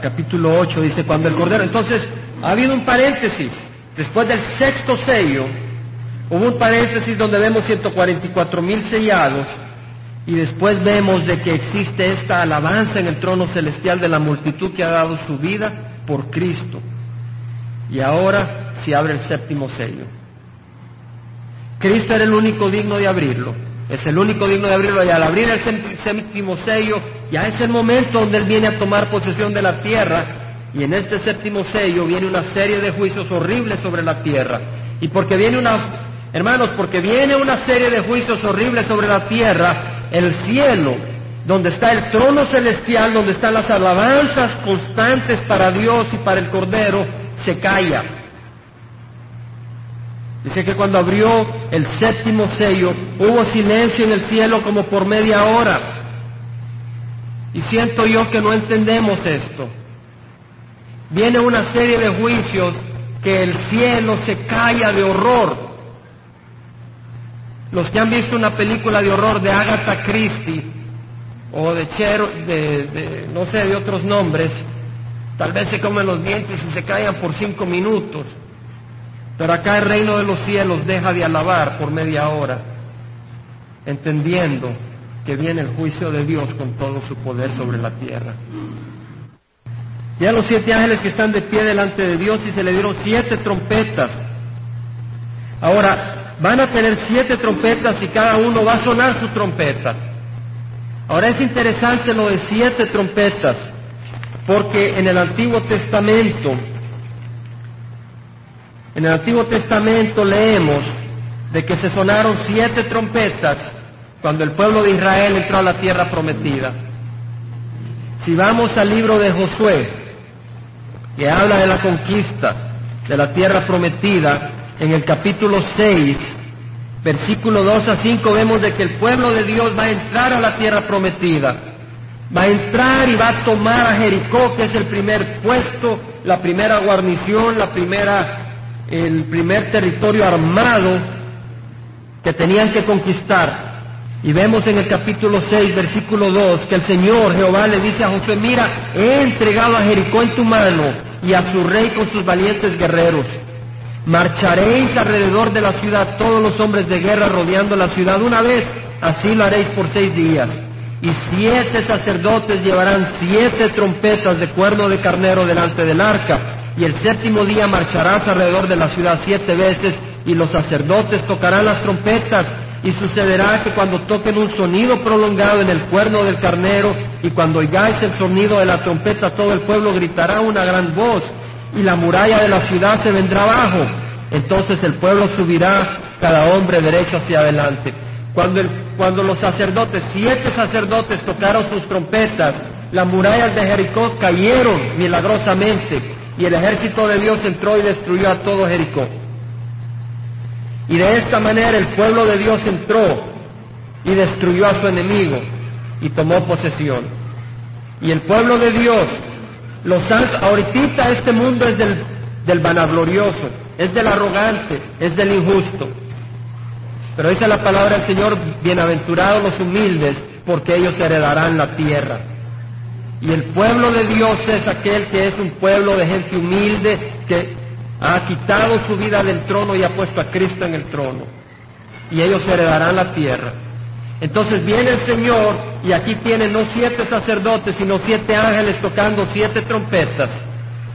capítulo 8, dice, cuando el Cordero, entonces ha habido un paréntesis, después del sexto sello, hubo un paréntesis donde vemos 144 mil sellados, y después vemos de que existe esta alabanza en el trono celestial de la multitud que ha dado su vida por Cristo. Y ahora se abre el séptimo sello. Cristo era el único digno de abrirlo. Es el único digno de abrirlo. Y al abrir el séptimo sello, ya es el momento donde Él viene a tomar posesión de la tierra. Y en este séptimo sello viene una serie de juicios horribles sobre la tierra. Y porque viene una, hermanos, porque viene una serie de juicios horribles sobre la tierra, el cielo, donde está el trono celestial, donde están las alabanzas constantes para Dios y para el Cordero, se calla. Dice que cuando abrió el séptimo sello hubo silencio en el cielo como por media hora. Y siento yo que no entendemos esto. Viene una serie de juicios que el cielo se calla de horror. Los que han visto una película de horror de Agatha Christie o de Chero, de, no sé, de otros nombres, tal vez se comen los dientes y se callan por cinco minutos. Pero acá el reino de los cielos deja de alabar por media hora, entendiendo que viene el juicio de Dios con todo su poder sobre la tierra. Ya los siete ángeles que están de pie delante de Dios y se le dieron siete trompetas. Ahora, van a tener siete trompetas y cada uno va a sonar su trompeta. Ahora es interesante lo de siete trompetas, porque en el Antiguo Testamento en el Antiguo Testamento leemos de que se sonaron siete trompetas cuando el pueblo de Israel entró a la tierra prometida. Si vamos al libro de Josué, que habla de la conquista de la tierra prometida, en el capítulo 6, versículo 2 a 5, vemos de que el pueblo de Dios va a entrar a la tierra prometida. Va a entrar y va a tomar a Jericó, que es el primer puesto, la primera guarnición, la primera el primer territorio armado que tenían que conquistar. Y vemos en el capítulo 6, versículo 2, que el Señor Jehová le dice a Josué, mira, he entregado a Jericó en tu mano y a su rey con sus valientes guerreros. Marcharéis alrededor de la ciudad todos los hombres de guerra rodeando la ciudad una vez, así lo haréis por seis días. Y siete sacerdotes llevarán siete trompetas de cuerno de carnero delante del arca y el séptimo día marcharás alrededor de la ciudad siete veces y los sacerdotes tocarán las trompetas y sucederá que cuando toquen un sonido prolongado en el cuerno del carnero y cuando oigáis el sonido de la trompeta todo el pueblo gritará una gran voz y la muralla de la ciudad se vendrá abajo. Entonces el pueblo subirá cada hombre derecho hacia adelante. Cuando, cuando los sacerdotes, siete sacerdotes tocaron sus trompetas, las murallas de Jericó cayeron milagrosamente y el ejército de Dios entró y destruyó a todo Jericó. Y de esta manera el pueblo de Dios entró y destruyó a su enemigo y tomó posesión. Y el pueblo de Dios, los ahorita este mundo es del, del vanaglorioso, es del arrogante, es del injusto. Pero dice la palabra del Señor, bienaventurados los humildes, porque ellos heredarán la tierra. Y el pueblo de Dios es aquel que es un pueblo de gente humilde que ha quitado su vida del trono y ha puesto a Cristo en el trono. Y ellos heredarán la tierra. Entonces viene el Señor y aquí tiene no siete sacerdotes, sino siete ángeles tocando siete trompetas.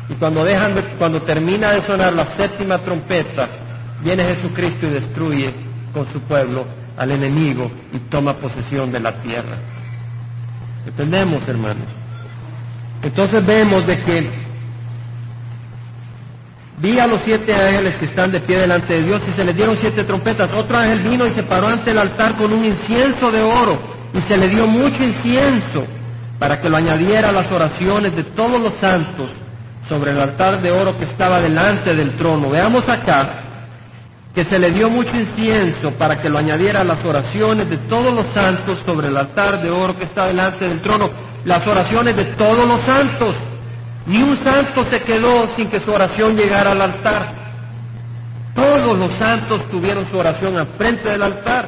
Y cuando, dejan cuando termina de sonar la séptima trompeta, viene Jesucristo y destruye con su pueblo al enemigo y toma posesión de la tierra. ¿Entendemos, hermanos? Entonces vemos de que vi a los siete ángeles que están de pie delante de Dios y se les dieron siete trompetas. Otro ángel vino y se paró ante el altar con un incienso de oro y se le dio mucho incienso para que lo añadiera a las oraciones de todos los santos sobre el altar de oro que estaba delante del trono. Veamos acá que se le dio mucho incienso para que lo añadiera a las oraciones de todos los santos sobre el altar de oro que está delante del trono las oraciones de todos los santos. Ni un santo se quedó sin que su oración llegara al altar. Todos los santos tuvieron su oración al frente del altar.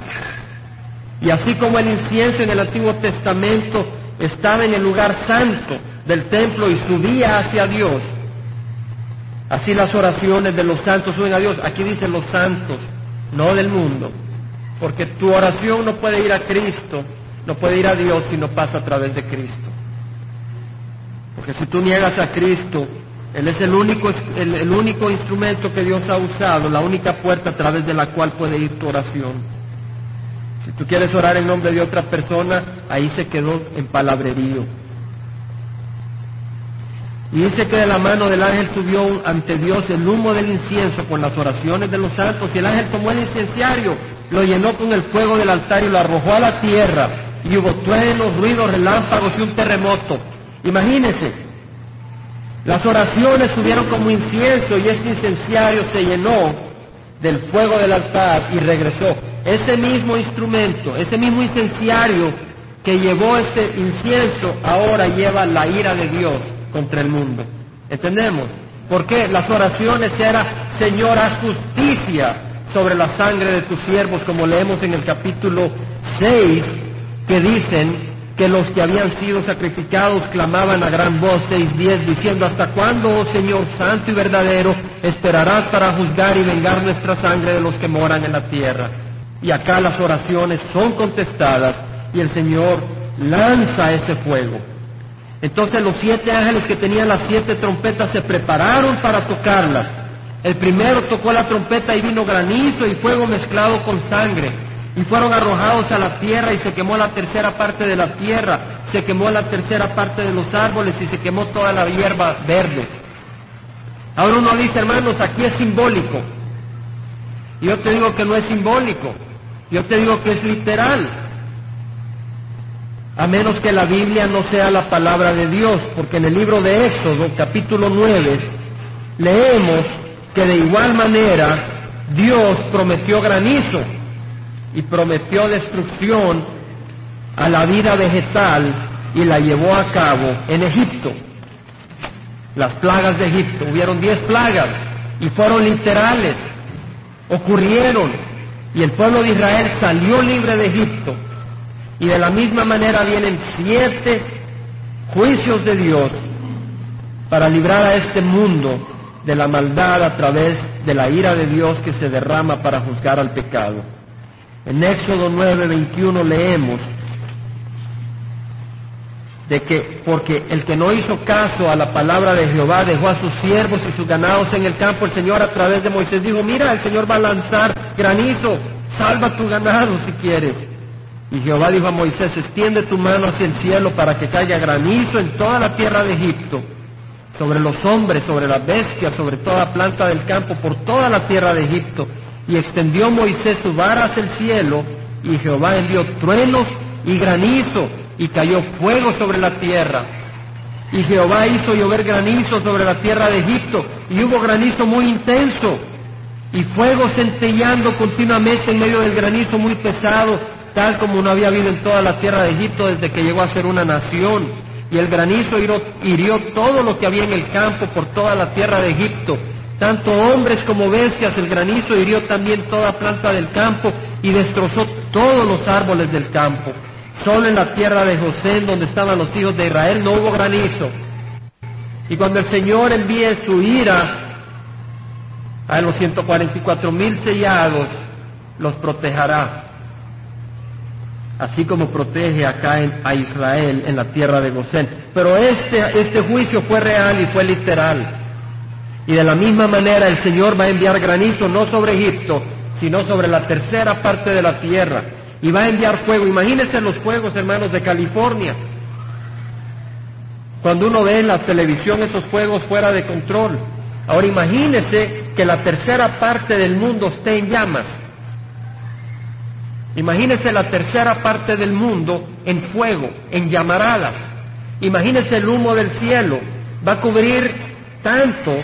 Y así como el incienso en el Antiguo Testamento estaba en el lugar santo, del templo y subía hacia Dios. Así las oraciones de los santos suben a Dios. Aquí dicen los santos, no del mundo. Porque tu oración no puede ir a Cristo, no puede ir a Dios si no pasa a través de Cristo. Porque si tú niegas a Cristo, Él es el único, el, único instrumento que Dios ha usado, la única puerta a través de la cual puede ir tu oración. Si tú quieres orar en nombre de otra persona, ahí se quedó en palabrerío. Y dice que de la mano del ángel subió ante Dios el humo del incienso con las oraciones de los santos y el ángel tomó el incenciario, lo llenó con el fuego del altar y lo arrojó a la tierra y hubo truenos, ruidos, relámpagos y un terremoto. Imagínense, las oraciones subieron como incienso y este incenciario se llenó del fuego del altar y regresó. Ese mismo instrumento, ese mismo incenciario que llevó este incienso, ahora lleva la ira de Dios contra el mundo. ¿Entendemos? Porque las oraciones eran, Señor, haz justicia sobre la sangre de tus siervos, como leemos en el capítulo 6, que dicen, que los que habían sido sacrificados clamaban a gran voz, 6.10, diciendo, ¿hasta cuándo, oh Señor santo y verdadero, esperarás para juzgar y vengar nuestra sangre de los que moran en la tierra? Y acá las oraciones son contestadas y el Señor lanza ese fuego. Entonces los siete ángeles que tenían las siete trompetas se prepararon para tocarlas. El primero tocó la trompeta y vino granizo y fuego mezclado con sangre y fueron arrojados a la tierra y se quemó la tercera parte de la tierra, se quemó la tercera parte de los árboles y se quemó toda la hierba verde. Ahora uno dice, hermanos, aquí es simbólico. Yo te digo que no es simbólico, yo te digo que es literal. A menos que la Biblia no sea la palabra de Dios, porque en el libro de Éxodo, capítulo 9, leemos que de igual manera Dios prometió granizo y prometió destrucción a la vida vegetal y la llevó a cabo en Egipto. Las plagas de Egipto, hubieron diez plagas y fueron literales, ocurrieron y el pueblo de Israel salió libre de Egipto. Y de la misma manera vienen siete juicios de Dios para librar a este mundo de la maldad a través de la ira de Dios que se derrama para juzgar al pecado. En Éxodo 9:21 leemos de que porque el que no hizo caso a la palabra de Jehová dejó a sus siervos y sus ganados en el campo, el Señor a través de Moisés dijo, mira, el Señor va a lanzar granizo, salva tu ganado si quieres. Y Jehová dijo a Moisés, extiende tu mano hacia el cielo para que caiga granizo en toda la tierra de Egipto, sobre los hombres, sobre las bestias, sobre toda planta del campo, por toda la tierra de Egipto. Y extendió Moisés su vara hacia el cielo, y Jehová envió truenos y granizo, y cayó fuego sobre la tierra. Y Jehová hizo llover granizo sobre la tierra de Egipto, y hubo granizo muy intenso, y fuego centellando continuamente en medio del granizo muy pesado, tal como no había habido en toda la tierra de Egipto desde que llegó a ser una nación. Y el granizo hirió, hirió todo lo que había en el campo por toda la tierra de Egipto, tanto hombres como bestias, el granizo hirió también toda planta del campo y destrozó todos los árboles del campo. Solo en la tierra de José, donde estaban los hijos de Israel, no hubo granizo. Y cuando el Señor envíe su ira a los 144 mil sellados, los protegerá. Así como protege acá a Israel en la tierra de Gosén. Pero este, este juicio fue real y fue literal. Y de la misma manera el Señor va a enviar granizo no sobre Egipto, sino sobre la tercera parte de la tierra. Y va a enviar fuego. Imagínense los fuegos, hermanos, de California. Cuando uno ve en la televisión esos fuegos fuera de control. Ahora imagínense que la tercera parte del mundo esté en llamas. Imagínense la tercera parte del mundo en fuego, en llamaradas. Imagínense el humo del cielo. Va a cubrir tanto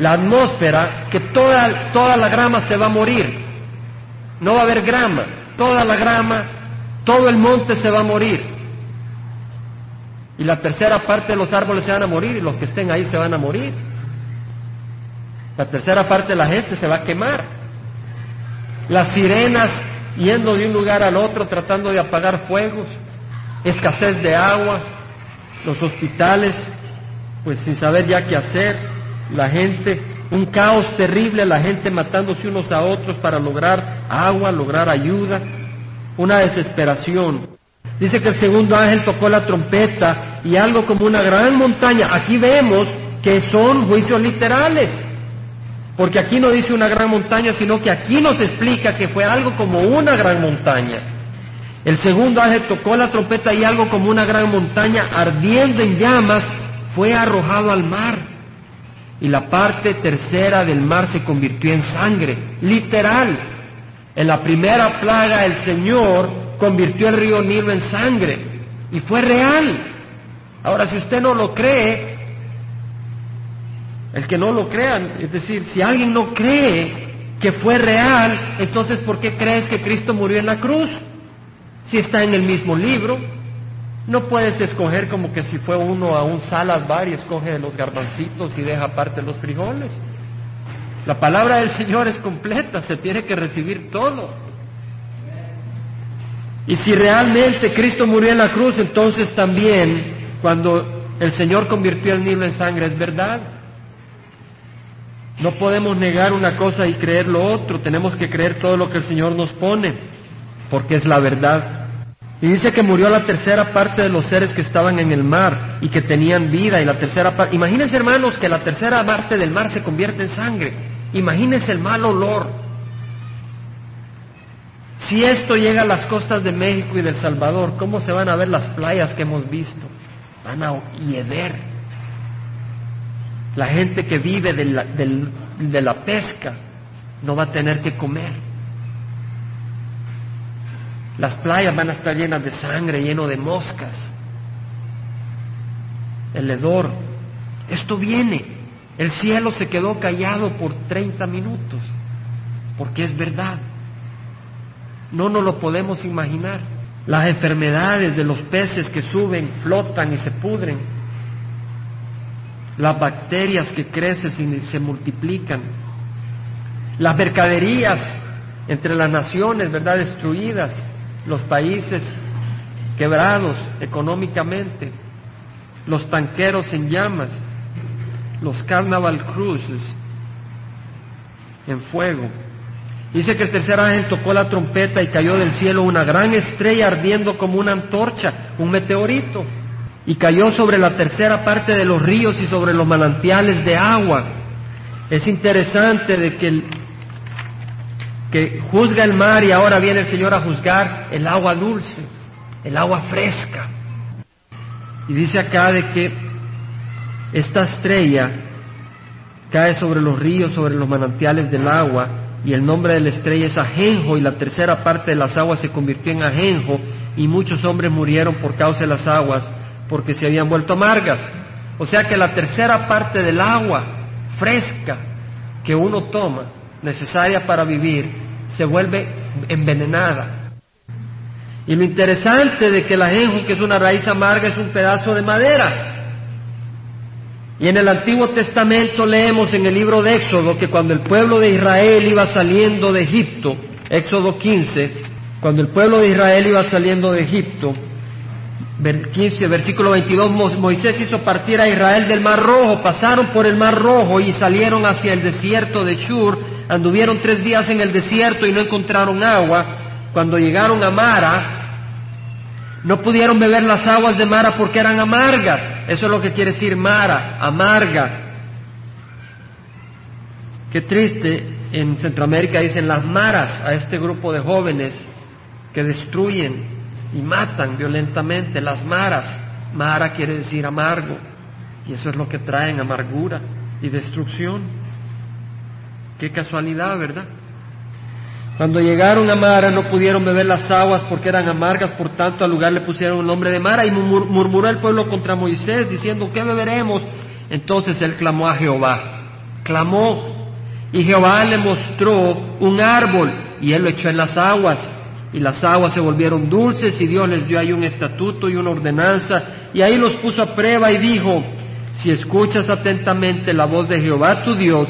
la atmósfera que toda, toda la grama se va a morir. No va a haber grama, toda la grama, todo el monte se va a morir. Y la tercera parte de los árboles se van a morir y los que estén ahí se van a morir. La tercera parte de la gente se va a quemar. Las sirenas yendo de un lugar al otro tratando de apagar fuegos, escasez de agua, los hospitales, pues sin saber ya qué hacer, la gente, un caos terrible, la gente matándose unos a otros para lograr agua, lograr ayuda, una desesperación. Dice que el segundo ángel tocó la trompeta y algo como una gran montaña. Aquí vemos que son juicios literales, porque aquí no dice una gran montaña, sino que aquí nos explica que fue algo como una gran montaña. El segundo ángel tocó la trompeta y algo como una gran montaña ardiendo en llamas fue arrojado al mar. Y la parte tercera del mar se convirtió en sangre, literal. En la primera plaga el Señor convirtió el río Nilo en sangre y fue real. Ahora, si usted no lo cree, el que no lo crean, es decir, si alguien no cree que fue real, entonces ¿por qué crees que Cristo murió en la cruz? Si está en el mismo libro, no puedes escoger como que si fue uno a un salas bar y escoge los garbancitos y deja aparte los frijoles. La palabra del Señor es completa, se tiene que recibir todo. Y si realmente Cristo murió en la cruz, entonces también cuando el Señor convirtió el Nilo en sangre es verdad. No podemos negar una cosa y creer lo otro, tenemos que creer todo lo que el Señor nos pone, porque es la verdad. Y dice que murió la tercera parte de los seres que estaban en el mar y que tenían vida. Y la tercera parte, imagínense hermanos que la tercera parte del mar se convierte en sangre. Imagínense el mal olor. Si esto llega a las costas de México y del Salvador, ¿cómo se van a ver las playas que hemos visto? Van a hieder. La gente que vive de la, de la pesca no va a tener que comer. Las playas van a estar llenas de sangre, lleno de moscas. El hedor. Esto viene. El cielo se quedó callado por 30 minutos, porque es verdad. No nos lo podemos imaginar. Las enfermedades de los peces que suben, flotan y se pudren. Las bacterias que crecen y se multiplican. Las mercaderías entre las naciones, ¿verdad? Destruidas los países quebrados económicamente, los tanqueros en llamas, los carnaval cruises en fuego. Dice que el tercer ángel tocó la trompeta y cayó del cielo una gran estrella ardiendo como una antorcha, un meteorito, y cayó sobre la tercera parte de los ríos y sobre los manantiales de agua. Es interesante de que el, que juzga el mar y ahora viene el Señor a juzgar el agua dulce, el agua fresca. Y dice acá de que esta estrella cae sobre los ríos, sobre los manantiales del agua, y el nombre de la estrella es ajenjo, y la tercera parte de las aguas se convirtió en ajenjo, y muchos hombres murieron por causa de las aguas, porque se habían vuelto amargas. O sea que la tercera parte del agua fresca que uno toma necesaria para vivir, se vuelve envenenada. Y lo interesante de que el ajenjo, que es una raíz amarga, es un pedazo de madera. Y en el Antiguo Testamento leemos en el libro de Éxodo que cuando el pueblo de Israel iba saliendo de Egipto, Éxodo 15, cuando el pueblo de Israel iba saliendo de Egipto, 15, versículo 22, Moisés hizo partir a Israel del Mar Rojo, pasaron por el Mar Rojo y salieron hacia el desierto de Shur, anduvieron tres días en el desierto y no encontraron agua. Cuando llegaron a Mara, no pudieron beber las aguas de Mara porque eran amargas. Eso es lo que quiere decir Mara, amarga. Qué triste, en Centroamérica dicen las maras a este grupo de jóvenes que destruyen y matan violentamente las maras. Mara quiere decir amargo y eso es lo que traen amargura y destrucción. Qué casualidad, ¿verdad? Cuando llegaron a Mara no pudieron beber las aguas porque eran amargas, por tanto al lugar le pusieron el nombre de Mara y murmuró el pueblo contra Moisés diciendo, ¿qué beberemos? Entonces él clamó a Jehová, clamó y Jehová le mostró un árbol y él lo echó en las aguas y las aguas se volvieron dulces y Dios les dio ahí un estatuto y una ordenanza y ahí los puso a prueba y dijo, si escuchas atentamente la voz de Jehová tu Dios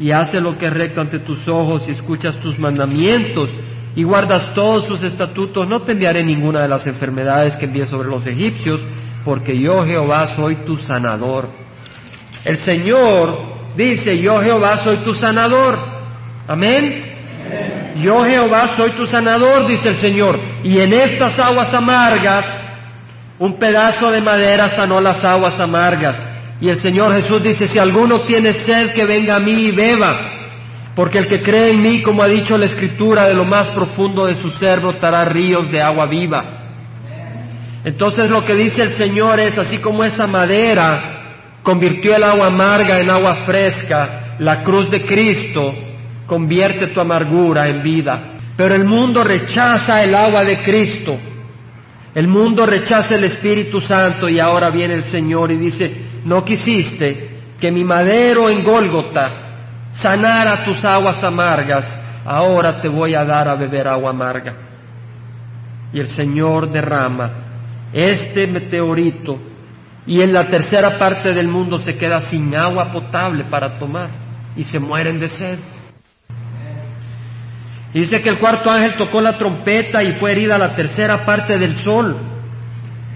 y haces lo que es recto ante tus ojos y escuchas tus mandamientos y guardas todos sus estatutos, no te enviaré ninguna de las enfermedades que envié sobre los egipcios, porque yo Jehová soy tu sanador. El Señor dice, yo Jehová soy tu sanador. Amén. Yo Jehová soy tu sanador, dice el Señor. Y en estas aguas amargas, un pedazo de madera sanó las aguas amargas. Y el Señor Jesús dice, si alguno tiene sed, que venga a mí y beba. Porque el que cree en mí, como ha dicho la Escritura, de lo más profundo de su ser brotará ríos de agua viva. Entonces lo que dice el Señor es, así como esa madera convirtió el agua amarga en agua fresca, la cruz de Cristo convierte tu amargura en vida. Pero el mundo rechaza el agua de Cristo. El mundo rechaza el Espíritu Santo y ahora viene el Señor y dice, no quisiste que mi madero en Gólgota sanara tus aguas amargas, ahora te voy a dar a beber agua amarga. Y el Señor derrama este meteorito y en la tercera parte del mundo se queda sin agua potable para tomar y se mueren de sed. Dice que el cuarto ángel tocó la trompeta y fue herida la tercera parte del sol,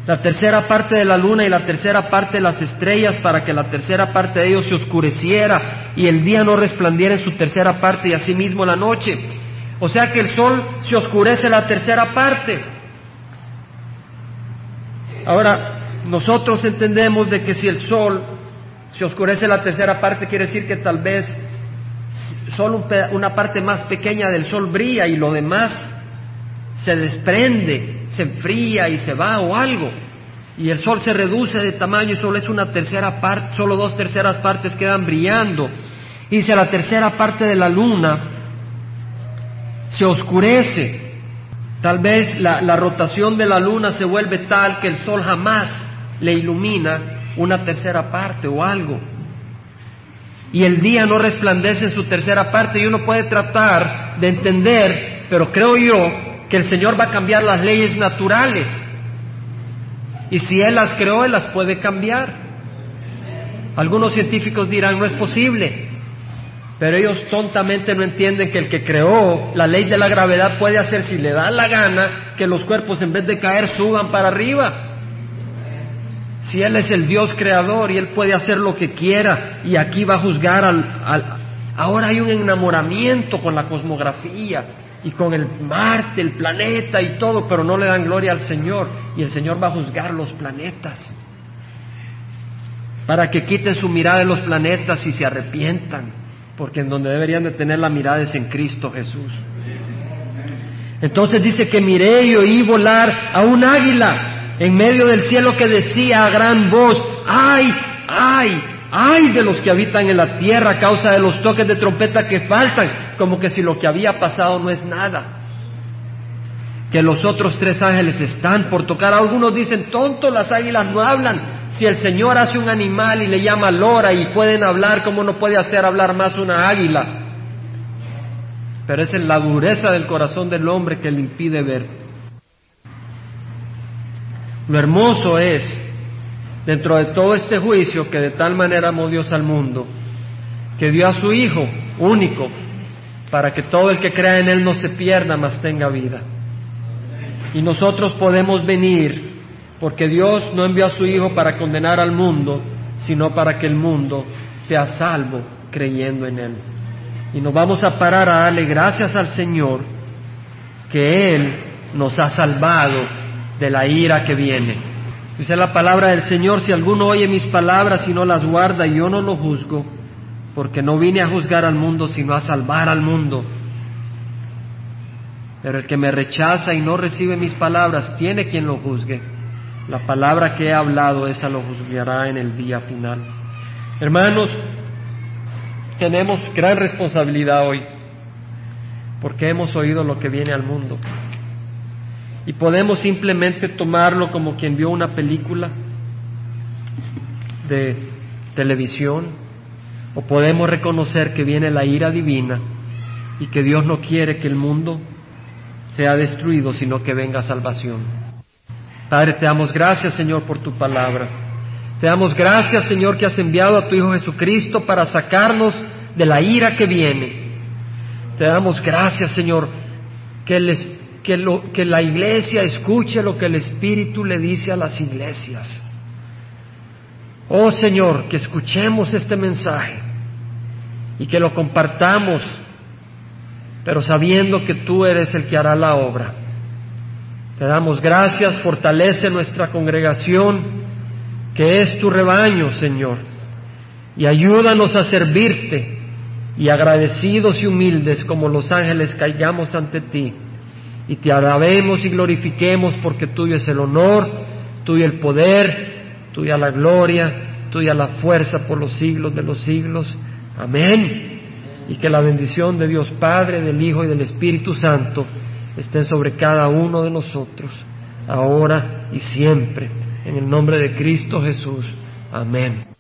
la tercera parte de la luna y la tercera parte de las estrellas para que la tercera parte de ellos se oscureciera y el día no resplandiera en su tercera parte y asimismo la noche. O sea que el sol se oscurece la tercera parte. Ahora, nosotros entendemos de que si el sol se oscurece la tercera parte, quiere decir que tal vez solo una parte más pequeña del sol brilla y lo demás se desprende, se enfría y se va o algo. Y el sol se reduce de tamaño y solo es una tercera parte, solo dos terceras partes quedan brillando. Y si la tercera parte de la luna se oscurece, tal vez la, la rotación de la luna se vuelve tal que el sol jamás le ilumina una tercera parte o algo y el día no resplandece en su tercera parte y uno puede tratar de entender, pero creo yo que el Señor va a cambiar las leyes naturales. Y si Él las creó, Él las puede cambiar. Algunos científicos dirán, no es posible, pero ellos tontamente no entienden que el que creó la ley de la gravedad puede hacer, si le da la gana, que los cuerpos en vez de caer suban para arriba. Si Él es el Dios creador y Él puede hacer lo que quiera y aquí va a juzgar al, Ahora hay un enamoramiento con la cosmografía y con el Marte, el planeta y todo, pero no le dan gloria al Señor y el Señor va a juzgar los planetas para que quiten su mirada de los planetas y se arrepientan, porque en donde deberían de tener la mirada es en Cristo Jesús. Entonces dice que miré y oí volar a un águila en medio del cielo que decía a gran voz, ay, ay, ay de los que habitan en la tierra a causa de los toques de trompeta que faltan, como que si lo que había pasado no es nada. Que los otros tres ángeles están por tocar. Algunos dicen, tonto, las águilas no hablan. Si el Señor hace un animal y le llama lora y pueden hablar, ¿cómo no puede hacer hablar más una águila? Pero es en la dureza del corazón del hombre que le impide ver. Lo hermoso es, dentro de todo este juicio, que de tal manera amó Dios al mundo, que dio a su Hijo único, para que todo el que crea en Él no se pierda, mas tenga vida. Y nosotros podemos venir, porque Dios no envió a su Hijo para condenar al mundo, sino para que el mundo sea salvo creyendo en Él. Y nos vamos a parar a darle gracias al Señor que Él nos ha salvado de la ira que viene. Dice la palabra del Señor, si alguno oye mis palabras y no las guarda, yo no lo juzgo, porque no vine a juzgar al mundo, sino a salvar al mundo. Pero el que me rechaza y no recibe mis palabras, tiene quien lo juzgue. La palabra que he hablado, esa lo juzgará en el día final. Hermanos, tenemos gran responsabilidad hoy, porque hemos oído lo que viene al mundo. Y podemos simplemente tomarlo como quien vio una película de televisión, o podemos reconocer que viene la ira divina y que Dios no quiere que el mundo sea destruido, sino que venga salvación. Padre, te damos gracias, Señor, por tu palabra. Te damos gracias, Señor, que has enviado a tu Hijo Jesucristo para sacarnos de la ira que viene. Te damos gracias, Señor, que el, que, que la iglesia escuche lo que el Espíritu le dice a las iglesias. Oh Señor, que escuchemos este mensaje y que lo compartamos, pero sabiendo que tú eres el que hará la obra. Te damos gracias, fortalece nuestra congregación, que es tu rebaño, Señor, y ayúdanos a servirte y agradecidos y humildes como los ángeles caigamos ante ti y te alabemos y glorifiquemos porque tuyo es el honor, tuyo el poder, tuya la gloria, tuya la fuerza por los siglos de los siglos. Amén. Y que la bendición de Dios Padre, del Hijo y del Espíritu Santo esté sobre cada uno de nosotros, ahora y siempre. En el nombre de Cristo Jesús. Amén.